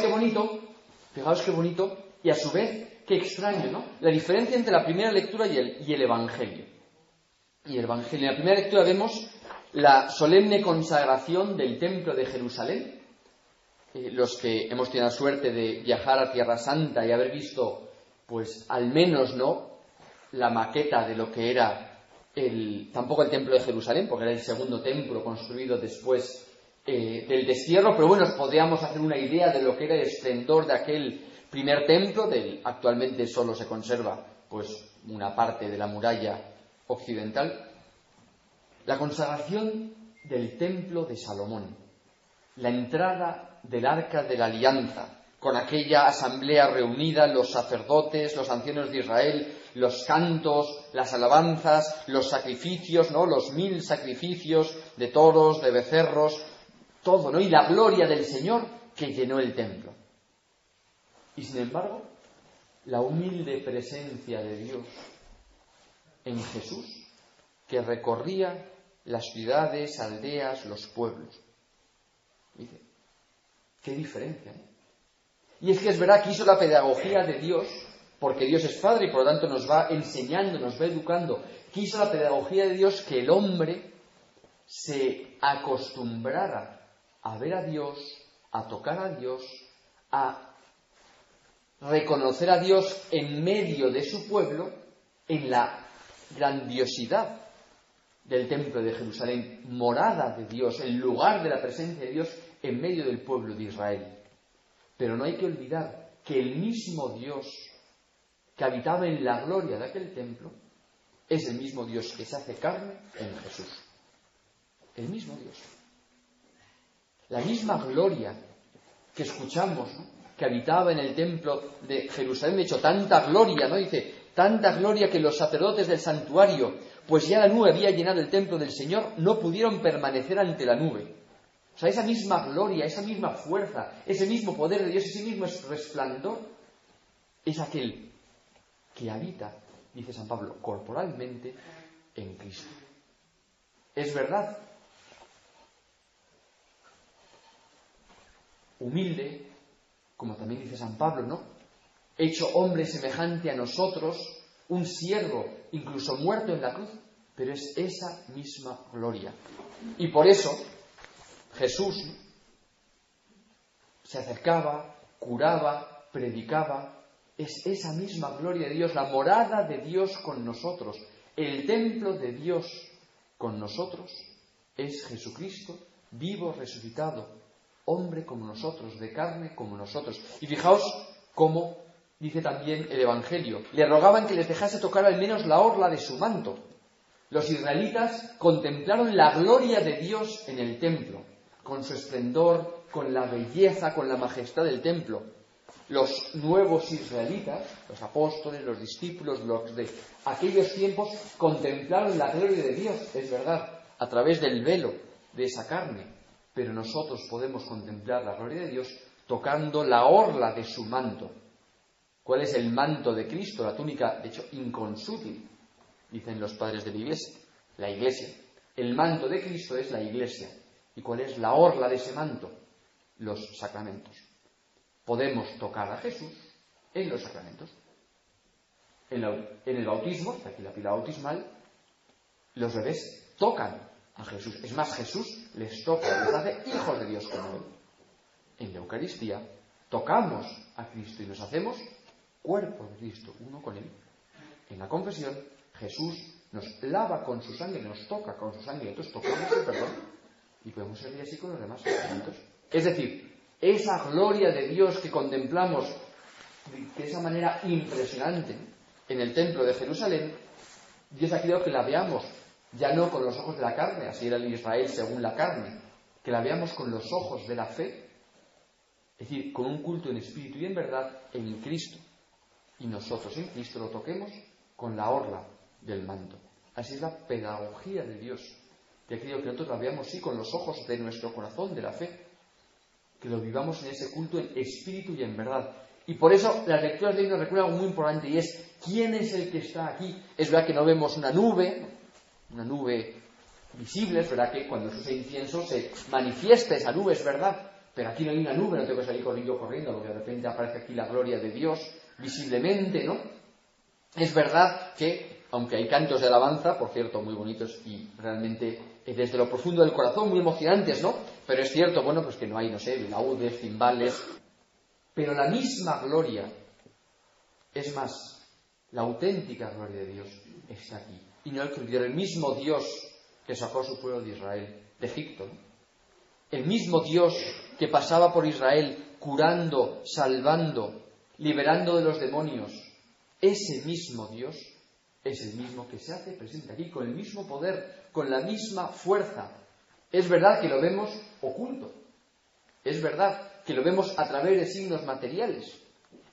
Qué bonito, fijaos qué bonito y a su vez qué extraño, ¿no? La diferencia entre la primera lectura y el, y el Evangelio. Y el Evangelio. En la primera lectura vemos la solemne consagración del Templo de Jerusalén. Eh, los que hemos tenido la suerte de viajar a Tierra Santa y haber visto, pues al menos, ¿no? La maqueta de lo que era tampoco el templo de Jerusalén, porque era el segundo templo construido después eh, del destierro, pero bueno, podríamos hacer una idea de lo que era el esplendor de aquel primer templo, del actualmente solo se conserva pues una parte de la muralla occidental. La consagración del templo de Salomón, la entrada del arca de la alianza, con aquella asamblea reunida, los sacerdotes, los ancianos de Israel, los cantos, las alabanzas, los sacrificios, ¿no? Los mil sacrificios de toros, de becerros, todo, ¿no? Y la gloria del Señor que llenó el templo. Y sin embargo, la humilde presencia de Dios en Jesús, que recorría las ciudades, aldeas, los pueblos. Dice, qué diferencia, ¿eh? Y es que es verdad que hizo la pedagogía de Dios, porque Dios es Padre y por lo tanto nos va enseñando, nos va educando. Quiso la pedagogía de Dios que el hombre se acostumbrara a ver a Dios, a tocar a Dios, a reconocer a Dios en medio de su pueblo, en la grandiosidad del templo de Jerusalén, morada de Dios, el lugar de la presencia de Dios en medio del pueblo de Israel. Pero no hay que olvidar que el mismo Dios que habitaba en la gloria de aquel templo es el mismo Dios que se hace carne en Jesús. El mismo Dios. La misma gloria que escuchamos, que habitaba en el templo de Jerusalén, de hecho, tanta gloria, ¿no? Dice, tanta gloria que los sacerdotes del santuario, pues ya la nube había llenado el templo del Señor, no pudieron permanecer ante la nube. O sea, esa misma gloria, esa misma fuerza, ese mismo poder de Dios, ese mismo resplandor, es aquel que habita, dice San Pablo, corporalmente en Cristo. Es verdad. Humilde, como también dice San Pablo, ¿no? Hecho hombre semejante a nosotros, un siervo, incluso muerto en la cruz, pero es esa misma gloria. Y por eso Jesús se acercaba, curaba, predicaba. Es esa misma gloria de Dios, la morada de Dios con nosotros, el templo de Dios con nosotros, es Jesucristo, vivo, resucitado, hombre como nosotros, de carne como nosotros. Y fijaos cómo dice también el Evangelio. Le rogaban que les dejase tocar al menos la orla de su manto. Los israelitas contemplaron la gloria de Dios en el templo con su esplendor, con la belleza, con la majestad del templo. los nuevos israelitas, los apóstoles, los discípulos, los de aquellos tiempos, contemplaron la gloria de Dios, es verdad, a través del velo de esa carne. Pero nosotros podemos contemplar la gloria de Dios tocando la orla de su manto. ¿Cuál es el manto de Cristo? La túnica, de hecho, inconsútil, dicen los padres de la. La iglesia. El manto de Cristo es la iglesia. ¿Y cuál es la orla de ese manto? Los sacramentos podemos tocar a Jesús en los sacramentos. En, el bautismo, aquí la pila bautismal, los bebés tocan a Jesús. Es más, Jesús les toca, les hace hijos de Dios como Él. En la Eucaristía tocamos a Cristo y nos hacemos cuerpo de Cristo, uno con Él. En la confesión, Jesús nos lava con su sangre, nos toca con su sangre, entonces tocamos el perdón y podemos seguir así con los demás sacramentos. Es decir, esa gloria de Dios que contemplamos de esa manera impresionante en el templo de Jerusalén, Dios ha querido que la veamos ya no con los ojos de la carne, así era el Israel según la carne, que la veamos con los ojos de la fe, es decir, con un culto en espíritu y en verdad en Cristo. Y nosotros en Cristo lo toquemos con la orla del manto. Así es la pedagogía de Dios, que ha querido que nosotros la veamos sí con los ojos de nuestro corazón, de la fe, que lo vivamos en ese culto en espíritu y en verdad. Y por eso las lecturas de hoy nos recuerdan algo muy importante y es quién es el que está aquí. Es verdad que no vemos una nube, una nube visible, es verdad que cuando se usa incienso se manifiesta esa nube, es verdad, pero aquí no hay una nube, no tengo que salir corriendo corriendo, porque de repente aparece aquí la gloria de Dios visiblemente, ¿no? Es verdad que, aunque hay cantos de alabanza, por cierto, muy bonitos y realmente desde lo profundo del corazón, muy emocionantes, ¿no? Pero es cierto, bueno, pues que no hay, no sé, laudes, cimbales, pero la misma gloria, es más, la auténtica gloria de Dios está aquí. Y no que olvidar el mismo Dios que sacó a su pueblo de Israel, de Egipto, el mismo Dios que pasaba por Israel curando, salvando, liberando de los demonios, ese mismo Dios es el mismo que se hace presente aquí, con el mismo poder, con la misma fuerza. Es verdad que lo vemos oculto. Es verdad que lo vemos a través de signos materiales.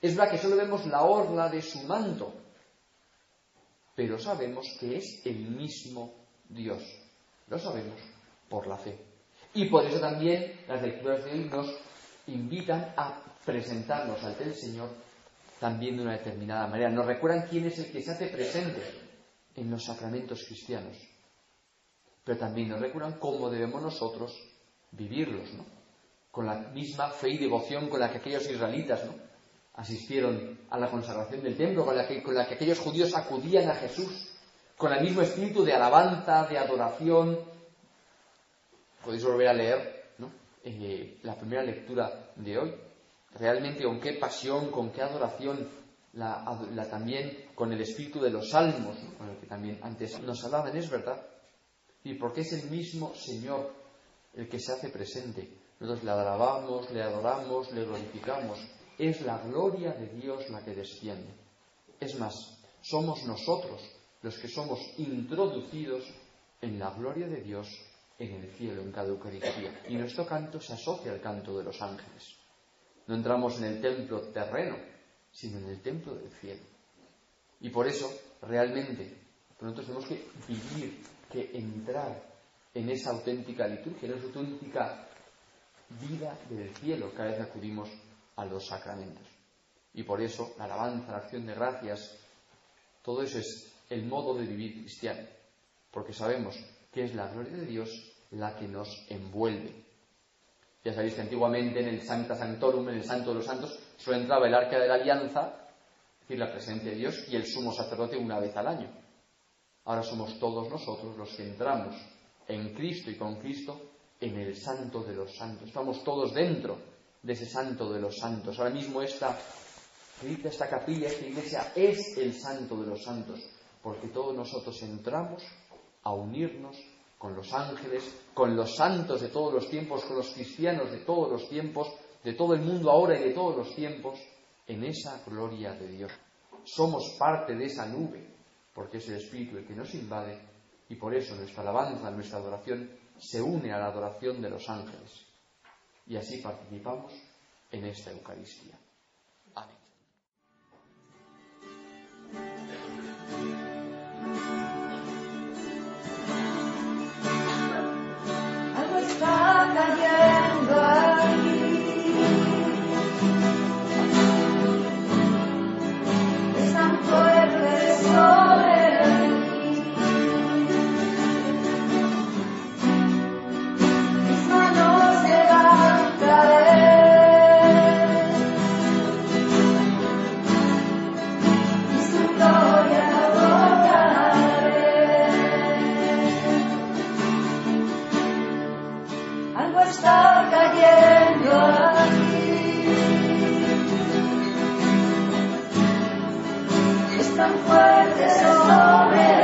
Es verdad que solo vemos la orla de su manto. Pero sabemos que es el mismo Dios. Lo sabemos por la fe. Y por eso también las lecturas de hoy nos invitan a presentarnos ante el Señor también de una determinada manera. Nos recuerdan quién es el que se hace presente en los sacramentos cristianos. Pero también nos recuerdan cómo debemos nosotros vivirlos, ¿no? Con la misma fe y devoción con la que aquellos israelitas, ¿no? Asistieron a la consagración del templo, con la que, con la que aquellos judíos acudían a Jesús, con el mismo espíritu de alabanza, de adoración. Podéis volver a leer. Eh, la primera lectura de hoy, realmente con qué pasión, con qué adoración, la, también con el espíritu de los salmos, con el que también antes nos hablaban, es verdad. Y porque es el mismo Señor el que se hace presente. Nosotros le alabamos, le adoramos, le glorificamos. Es la gloria de Dios la que desciende. Es más, somos nosotros los que somos introducidos en la gloria de Dios en el cielo, en cada Eucaristía. Y nuestro canto se asocia al canto de los ángeles. No entramos en el templo terreno, sino en el templo del cielo. Y por eso, realmente, nosotros tenemos que vivir, que entrar en esa auténtica liturgia, en esa auténtica vida del cielo, cada vez que acudimos a los sacramentos. Y por eso, la alabanza, la acción de gracias, todo eso es el modo de vivir cristiano, porque sabemos que es la gloria de Dios la que nos envuelve, ya sabéis que antiguamente en el Sancta Sanctorum, en el Santo de los Santos, solo entraba el arca de la alianza, es decir, la presencia de Dios, y el sumo sacerdote una vez al año. Ahora somos todos nosotros los que entramos en Cristo y con Cristo en el Santo de los Santos. Estamos todos dentro de ese Santo de los Santos. Ahora mismo esta, esta capilla, esta iglesia es el Santo de los Santos, porque todos nosotros entramos a unirnos con los ángeles, con los santos de todos los tiempos, con los cristianos de todos los tiempos, de todo el mundo ahora y de todos los tiempos, en esa gloria de Dios. Somos parte de esa nube, porque es el Espíritu el que nos invade, y por eso nuestra alabanza, nuestra adoración, se une a la adoración de los ángeles y así participamos en esta Eucaristía. Amén. some word that's already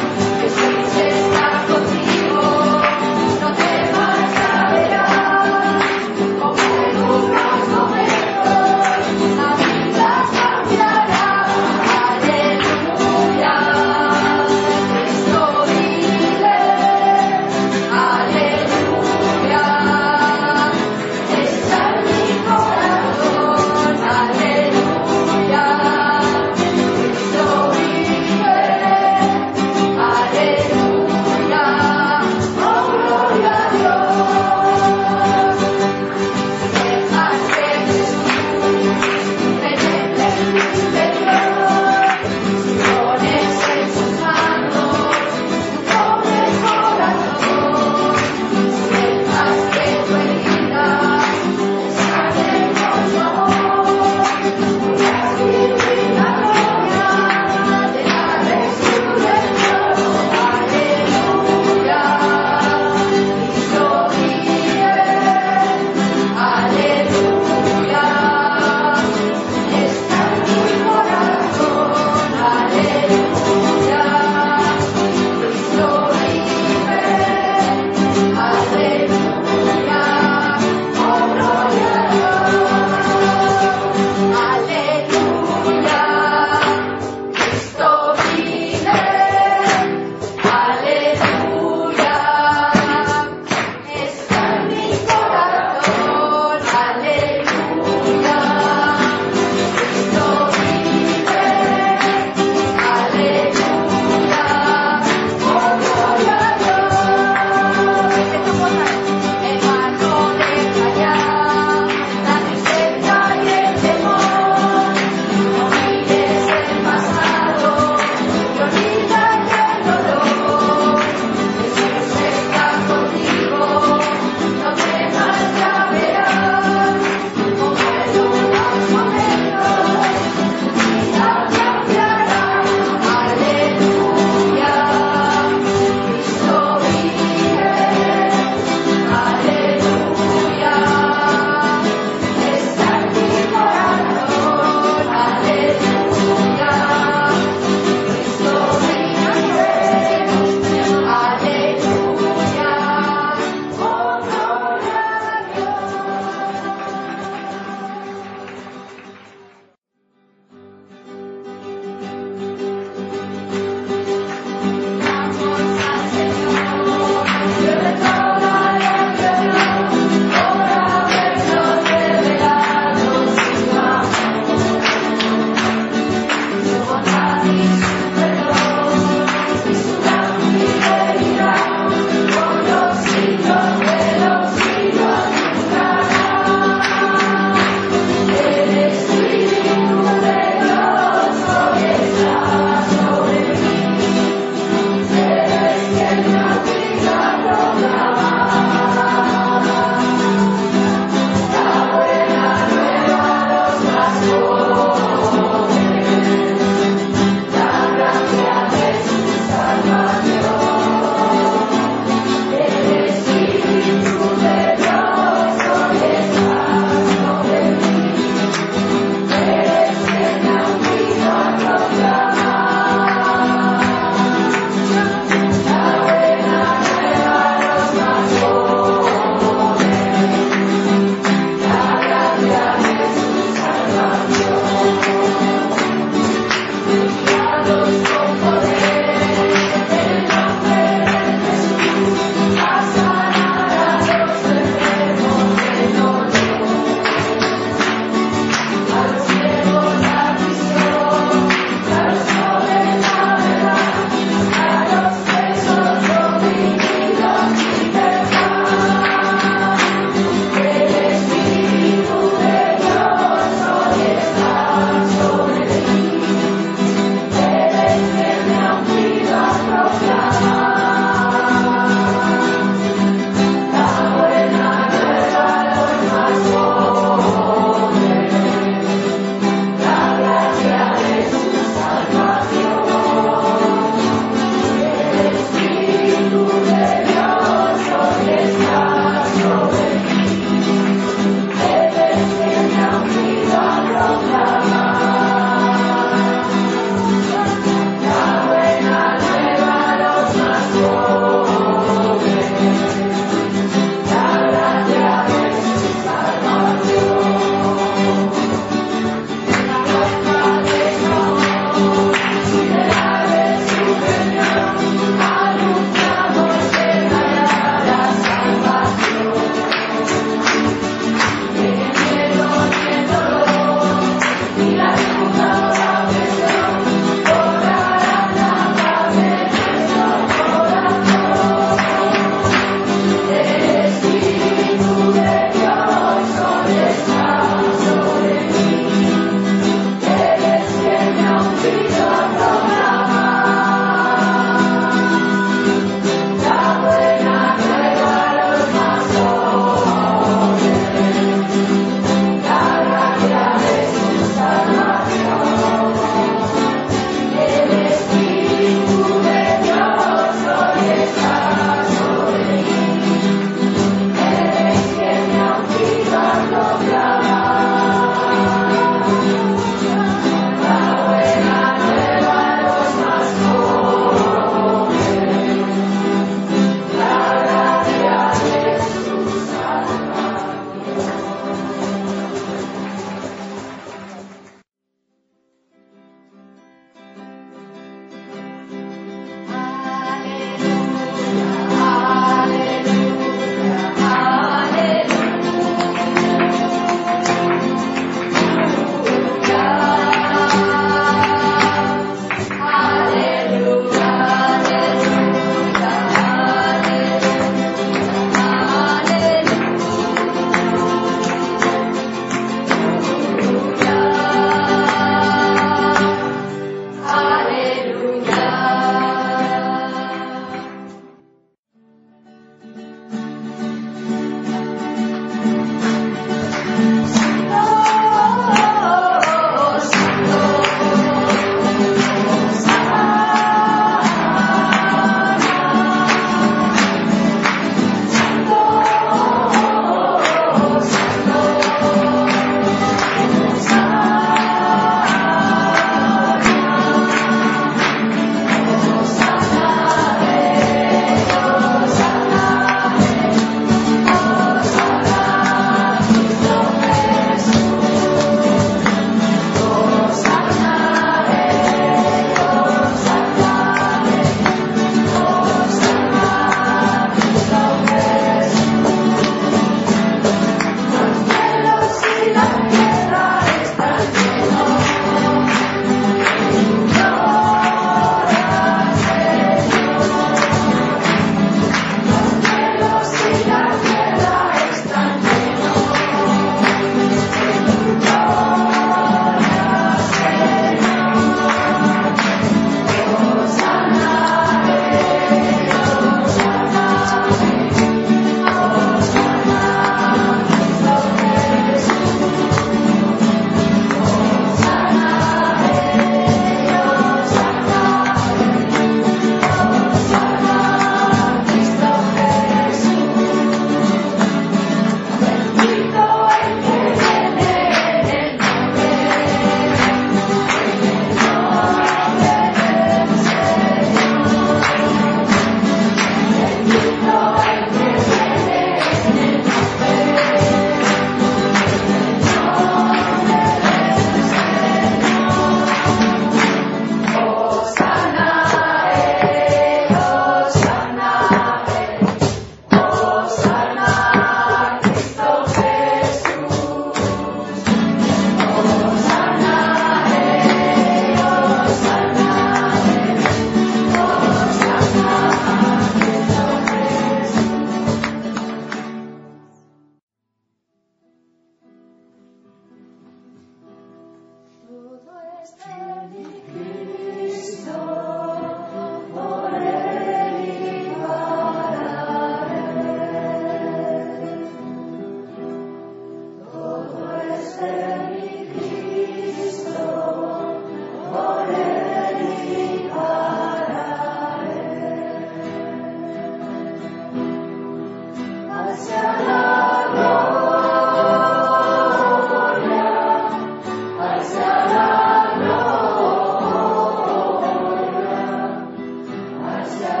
Yes.